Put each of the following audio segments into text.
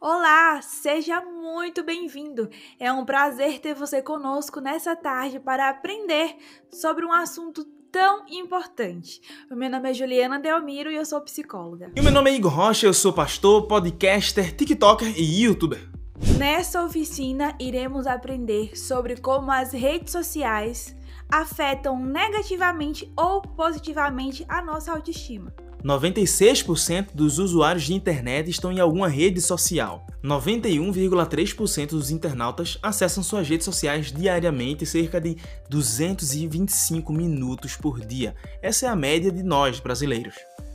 Olá, seja muito bem-vindo. É um prazer ter você conosco nessa tarde para aprender sobre um assunto tão importante. O meu nome é Juliana Delmiro e eu sou psicóloga. E o meu nome é Igor Rocha, eu sou pastor, podcaster, tiktoker e youtuber. Nessa oficina, iremos aprender sobre como as redes sociais afetam negativamente ou positivamente a nossa autoestima. 96% dos usuários de internet estão em alguma rede social. 91,3% dos internautas acessam suas redes sociais diariamente, cerca de 225 minutos por dia. Essa é a média de nós brasileiros.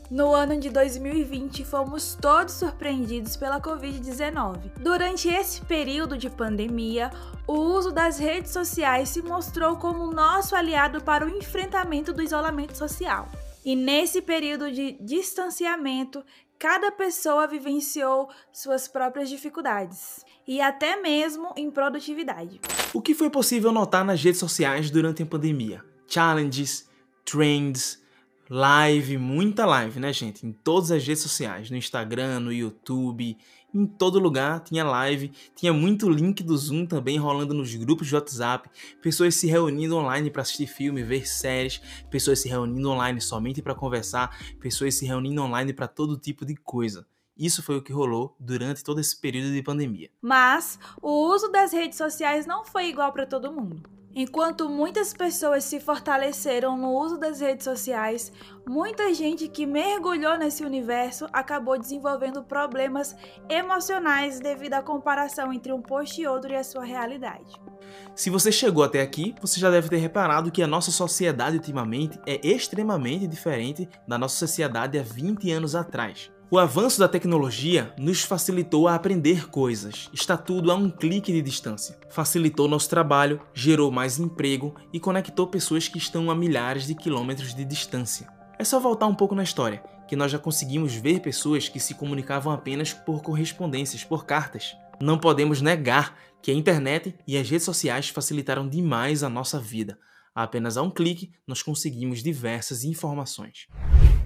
No ano de 2020, fomos todos surpreendidos pela Covid-19. Durante esse período de pandemia, o uso das redes sociais se mostrou como nosso aliado para o enfrentamento do isolamento social. E nesse período de distanciamento, cada pessoa vivenciou suas próprias dificuldades e até mesmo em produtividade. O que foi possível notar nas redes sociais durante a pandemia? Challenges, trends, live, muita live, né, gente? Em todas as redes sociais, no Instagram, no YouTube, em todo lugar tinha live, tinha muito link do Zoom também rolando nos grupos de WhatsApp, pessoas se reunindo online para assistir filme, ver séries, pessoas se reunindo online somente para conversar, pessoas se reunindo online para todo tipo de coisa. Isso foi o que rolou durante todo esse período de pandemia. Mas o uso das redes sociais não foi igual para todo mundo. Enquanto muitas pessoas se fortaleceram no uso das redes sociais, muita gente que mergulhou nesse universo acabou desenvolvendo problemas emocionais devido à comparação entre um post e outro e a sua realidade. Se você chegou até aqui, você já deve ter reparado que a nossa sociedade ultimamente é extremamente diferente da nossa sociedade há 20 anos atrás. O avanço da tecnologia nos facilitou a aprender coisas, está tudo a um clique de distância. Facilitou nosso trabalho, gerou mais emprego e conectou pessoas que estão a milhares de quilômetros de distância. É só voltar um pouco na história, que nós já conseguimos ver pessoas que se comunicavam apenas por correspondências, por cartas. Não podemos negar que a internet e as redes sociais facilitaram demais a nossa vida. apenas a um clique, nós conseguimos diversas informações.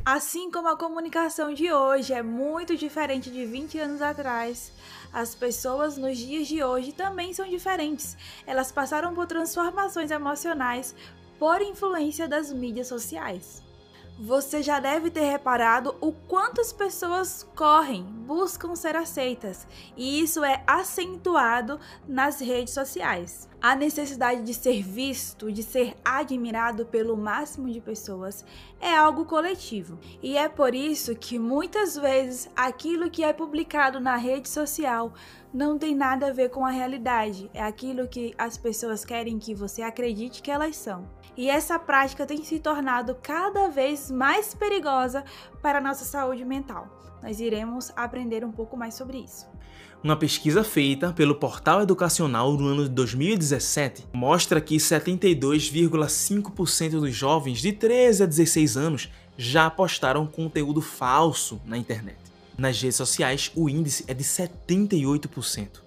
Assim como a comunicação de hoje é muito diferente de 20 anos atrás, as pessoas nos dias de hoje também são diferentes. Elas passaram por transformações emocionais por influência das mídias sociais. Você já deve ter reparado o quanto as pessoas correm, buscam ser aceitas, e isso é acentuado nas redes sociais. A necessidade de ser visto, de ser admirado pelo máximo de pessoas é algo coletivo. E é por isso que muitas vezes aquilo que é publicado na rede social não tem nada a ver com a realidade, é aquilo que as pessoas querem que você acredite que elas são. E essa prática tem se tornado cada vez mais perigosa para a nossa saúde mental. Nós iremos aprender um pouco mais sobre isso. Uma pesquisa feita pelo Portal Educacional no ano de 2017 mostra que 72,5% dos jovens de 13 a 16 anos já postaram conteúdo falso na internet. Nas redes sociais, o índice é de 78%,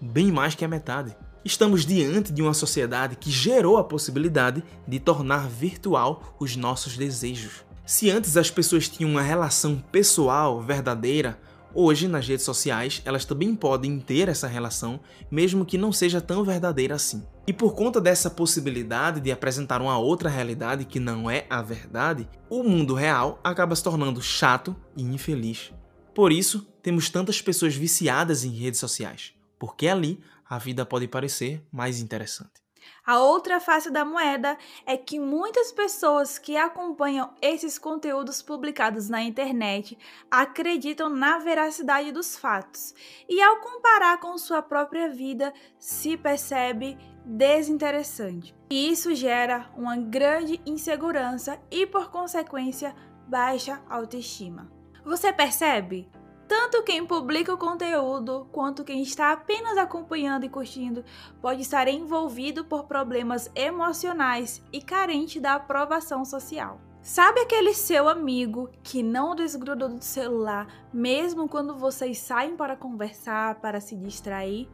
bem mais que a metade. Estamos diante de uma sociedade que gerou a possibilidade de tornar virtual os nossos desejos. Se antes as pessoas tinham uma relação pessoal verdadeira, hoje nas redes sociais elas também podem ter essa relação, mesmo que não seja tão verdadeira assim. E por conta dessa possibilidade de apresentar uma outra realidade que não é a verdade, o mundo real acaba se tornando chato e infeliz. Por isso, temos tantas pessoas viciadas em redes sociais, porque ali a vida pode parecer mais interessante. A outra face da moeda é que muitas pessoas que acompanham esses conteúdos publicados na internet acreditam na veracidade dos fatos e, ao comparar com sua própria vida, se percebe desinteressante. E isso gera uma grande insegurança e, por consequência, baixa autoestima. Você percebe? Tanto quem publica o conteúdo quanto quem está apenas acompanhando e curtindo pode estar envolvido por problemas emocionais e carente da aprovação social. Sabe aquele seu amigo que não desgrudou do celular mesmo quando vocês saem para conversar, para se distrair?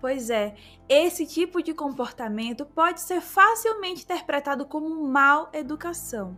Pois é, esse tipo de comportamento pode ser facilmente interpretado como mal educação.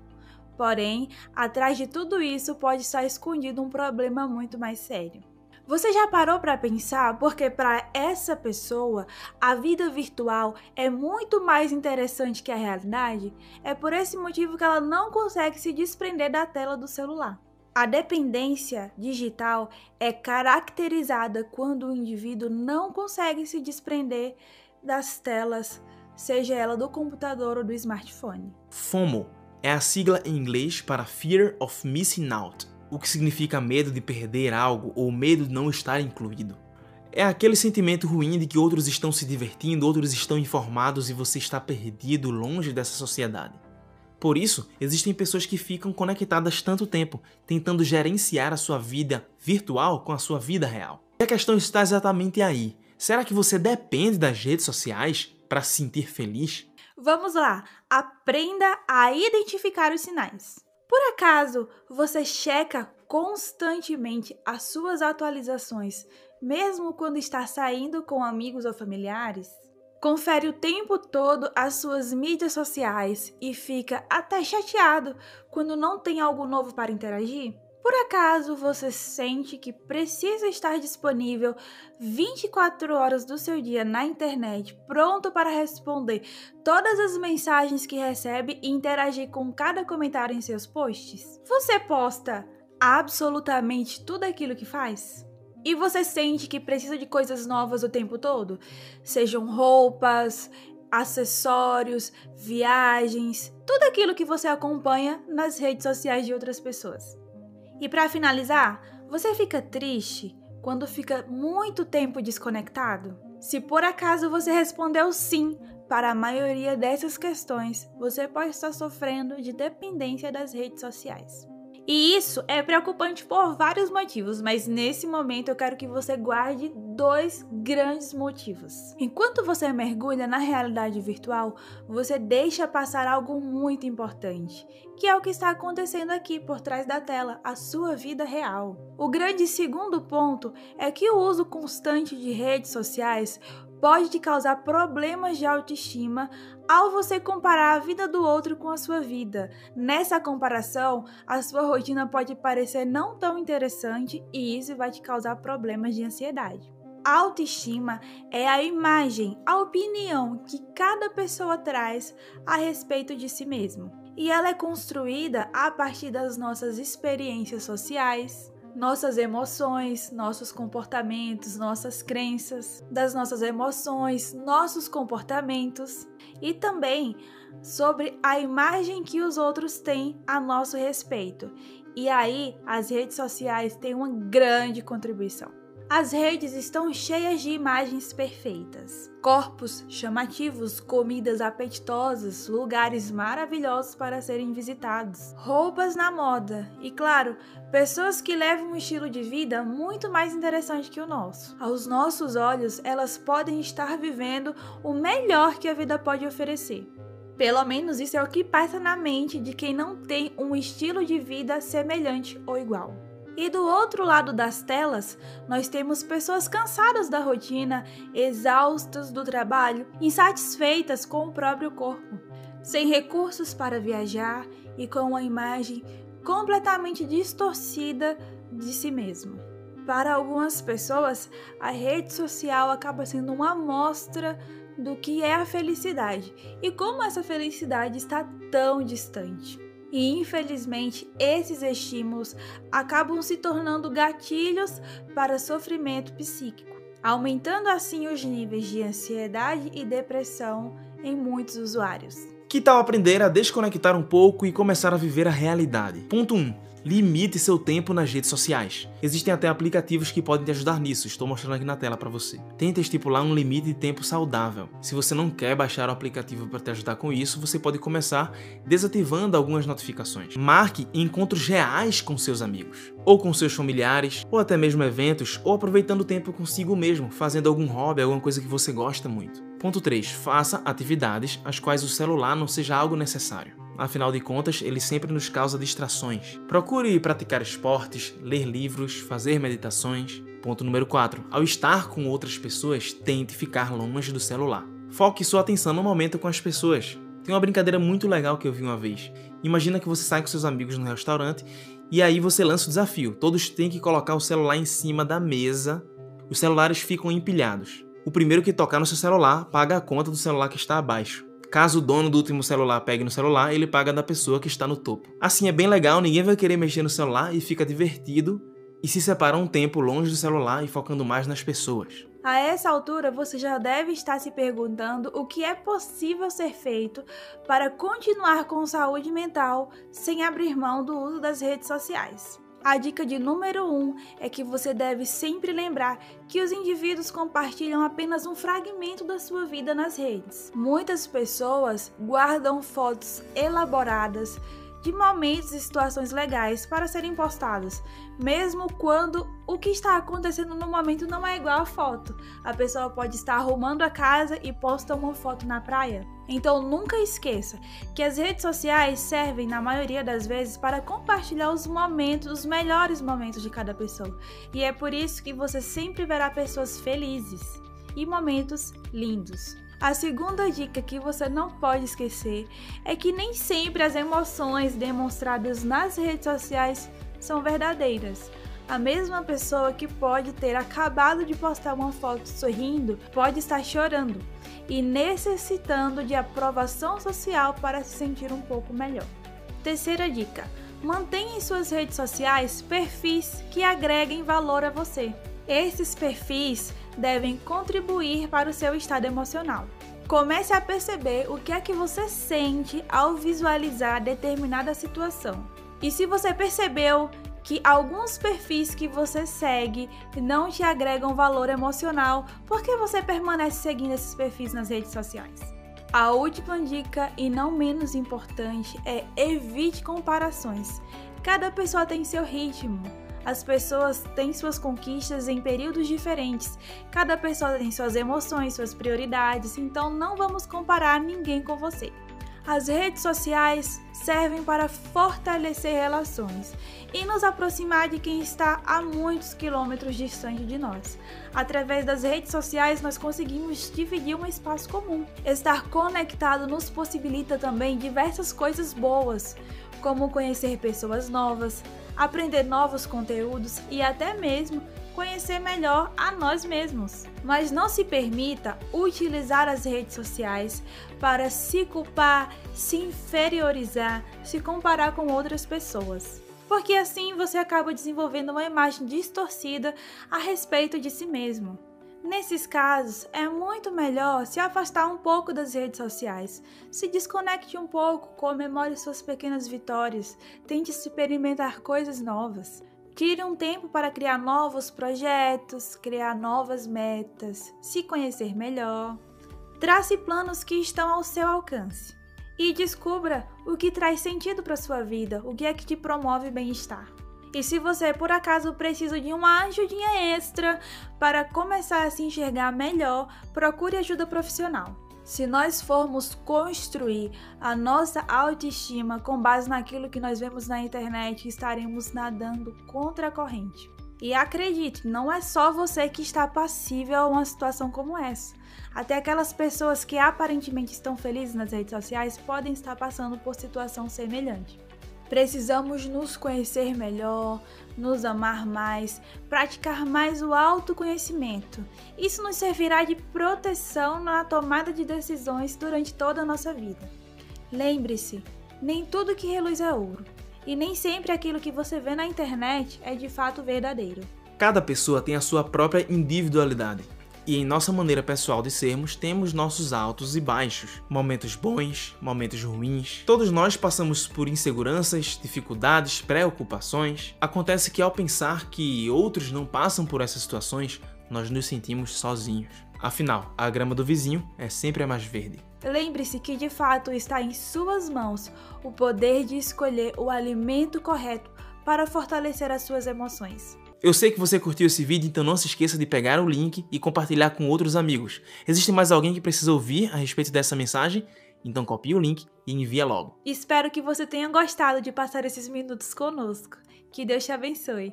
Porém, atrás de tudo isso pode estar escondido um problema muito mais sério. Você já parou para pensar porque para essa pessoa a vida virtual é muito mais interessante que a realidade? É por esse motivo que ela não consegue se desprender da tela do celular. A dependência digital é caracterizada quando o indivíduo não consegue se desprender das telas, seja ela do computador ou do smartphone. FOMO é a sigla em inglês para Fear of Missing Out, o que significa medo de perder algo ou medo de não estar incluído. É aquele sentimento ruim de que outros estão se divertindo, outros estão informados e você está perdido longe dessa sociedade. Por isso, existem pessoas que ficam conectadas tanto tempo, tentando gerenciar a sua vida virtual com a sua vida real. E a questão está exatamente aí. Será que você depende das redes sociais para se sentir feliz? Vamos lá, aprenda a identificar os sinais. Por acaso você checa constantemente as suas atualizações, mesmo quando está saindo com amigos ou familiares? Confere o tempo todo as suas mídias sociais e fica até chateado quando não tem algo novo para interagir? Por acaso você sente que precisa estar disponível 24 horas do seu dia na internet, pronto para responder todas as mensagens que recebe e interagir com cada comentário em seus posts? Você posta absolutamente tudo aquilo que faz? E você sente que precisa de coisas novas o tempo todo? Sejam roupas, acessórios, viagens, tudo aquilo que você acompanha nas redes sociais de outras pessoas. E para finalizar, você fica triste quando fica muito tempo desconectado? Se por acaso você respondeu sim para a maioria dessas questões, você pode estar sofrendo de dependência das redes sociais. E isso é preocupante por vários motivos, mas nesse momento eu quero que você guarde dois grandes motivos. Enquanto você mergulha na realidade virtual, você deixa passar algo muito importante, que é o que está acontecendo aqui por trás da tela, a sua vida real. O grande segundo ponto é que o uso constante de redes sociais pode te causar problemas de autoestima ao você comparar a vida do outro com a sua vida. Nessa comparação, a sua rotina pode parecer não tão interessante e isso vai te causar problemas de ansiedade. Autoestima é a imagem, a opinião que cada pessoa traz a respeito de si mesmo. E ela é construída a partir das nossas experiências sociais, nossas emoções, nossos comportamentos, nossas crenças, das nossas emoções, nossos comportamentos e também sobre a imagem que os outros têm a nosso respeito. E aí, as redes sociais têm uma grande contribuição. As redes estão cheias de imagens perfeitas, corpos chamativos, comidas apetitosas, lugares maravilhosos para serem visitados, roupas na moda e, claro, pessoas que levam um estilo de vida muito mais interessante que o nosso. Aos nossos olhos, elas podem estar vivendo o melhor que a vida pode oferecer. Pelo menos isso é o que passa na mente de quem não tem um estilo de vida semelhante ou igual. E do outro lado das telas, nós temos pessoas cansadas da rotina, exaustas do trabalho, insatisfeitas com o próprio corpo, sem recursos para viajar e com uma imagem completamente distorcida de si mesmo. Para algumas pessoas, a rede social acaba sendo uma amostra do que é a felicidade e como essa felicidade está tão distante. E infelizmente, esses estímulos acabam se tornando gatilhos para sofrimento psíquico, aumentando assim os níveis de ansiedade e depressão em muitos usuários. Que tal aprender a desconectar um pouco e começar a viver a realidade? Ponto 1. Limite seu tempo nas redes sociais. Existem até aplicativos que podem te ajudar nisso, estou mostrando aqui na tela para você. Tente estipular um limite de tempo saudável. Se você não quer baixar o aplicativo para te ajudar com isso, você pode começar desativando algumas notificações. Marque encontros reais com seus amigos, ou com seus familiares, ou até mesmo eventos, ou aproveitando o tempo consigo mesmo, fazendo algum hobby, alguma coisa que você gosta muito. Ponto 3. Faça atividades às quais o celular não seja algo necessário. Afinal de contas, ele sempre nos causa distrações. Procure praticar esportes, ler livros, fazer meditações. Ponto número 4. Ao estar com outras pessoas, tente ficar longe do celular. Foque sua atenção no momento com as pessoas. Tem uma brincadeira muito legal que eu vi uma vez. Imagina que você sai com seus amigos no restaurante E aí você lança o desafio. Todos têm que colocar o celular em cima da mesa. Os celulares ficam empilhados. O primeiro que tocar no seu celular paga a conta do celular que está abaixo. Caso o dono do último celular pegue no celular, ele paga da pessoa que está no topo. Assim é bem legal, ninguém vai querer mexer no celular e fica divertido e se separa um tempo longe do celular e focando mais nas pessoas. A essa altura, você já deve estar se perguntando o que é possível ser feito para continuar com saúde mental sem abrir mão do uso das redes sociais. A dica de número 1 um é que você deve sempre lembrar que os indivíduos compartilham apenas um fragmento da sua vida nas redes. Muitas pessoas guardam fotos elaboradas de momentos e situações legais para serem postadas, mesmo quando o que está acontecendo no momento não é igual à foto. A pessoa pode estar arrumando a casa e posta uma foto na praia. Então nunca esqueça que as redes sociais servem, na maioria das vezes, para compartilhar os momentos, os melhores momentos de cada pessoa. E é por isso que você sempre verá pessoas felizes e momentos lindos. A segunda dica que você não pode esquecer é que nem sempre as emoções demonstradas nas redes sociais são verdadeiras. A mesma pessoa que pode ter acabado de postar uma foto sorrindo pode estar chorando e necessitando de aprovação social para se sentir um pouco melhor. Terceira dica: mantenha em suas redes sociais perfis que agreguem valor a você. Esses perfis devem contribuir para o seu estado emocional. Comece a perceber o que é que você sente ao visualizar determinada situação. E se você percebeu que alguns perfis que você segue não te agregam valor emocional, por que você permanece seguindo esses perfis nas redes sociais? A última dica, e não menos importante, é evite comparações. Cada pessoa tem seu ritmo. As pessoas têm suas conquistas em períodos diferentes. Cada pessoa tem suas emoções, suas prioridades, então não vamos comparar ninguém com você. As redes sociais servem para fortalecer relações e nos aproximar de quem está a muitos quilômetros distante de nós. Através das redes sociais, nós conseguimos dividir um espaço comum. Estar conectado nos possibilita também diversas coisas boas, como conhecer pessoas novas, aprender novos conteúdos e até mesmo conhecer melhor a nós mesmos. Mas não se permita utilizar as redes sociais para se culpar, se inferiorizar, se comparar com outras pessoas. Porque assim você acaba desenvolvendo uma imagem distorcida a respeito de si mesmo. Nesses casos, é muito melhor se afastar um pouco das redes sociais. Se desconecte um pouco, comemore suas pequenas vitórias, tente experimentar coisas novas. Tire um tempo para criar novos projetos, criar novas metas, se conhecer melhor. Trace planos que estão ao seu alcance e descubra o que traz sentido para sua vida, o que é que te promove bem-estar. E se você por acaso precisa de uma ajudinha extra para começar a se enxergar melhor, procure ajuda profissional. Se nós formos construir a nossa autoestima com base naquilo que nós vemos na internet, estaremos nadando contra a corrente. E acredite, não é só você que está passível a uma situação como essa. Até aquelas pessoas que aparentemente estão felizes nas redes sociais podem estar passando por situação semelhante. Precisamos nos conhecer melhor, nos amar mais, praticar mais o autoconhecimento. Isso nos servirá de proteção na tomada de decisões durante toda a nossa vida. Lembre-se, nem tudo que reluz é ouro, e nem sempre aquilo que você vê na internet é de fato verdadeiro. Cada pessoa tem a sua própria individualidade e em nossa maneira pessoal de sermos, temos nossos altos e baixos, momentos bons, momentos ruins. Todos nós passamos por inseguranças, dificuldades, preocupações. Acontece que ao pensar que outros não passam por essas situações, nós nos sentimos sozinhos. Afinal, a grama do vizinho é sempre a mais verde. Lembre-se que de fato está em suas mãos o poder de escolher o alimento correto para fortalecer as suas emoções. Eu sei que você curtiu esse vídeo, então não se esqueça de pegar o link e compartilhar com outros amigos. Existe mais alguém que precisa ouvir a respeito dessa mensagem? Então copie o link e envia logo. Espero que você tenha gostado de passar esses minutos conosco. Que Deus te abençoe.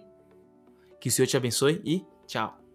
Que o Senhor te abençoe e tchau.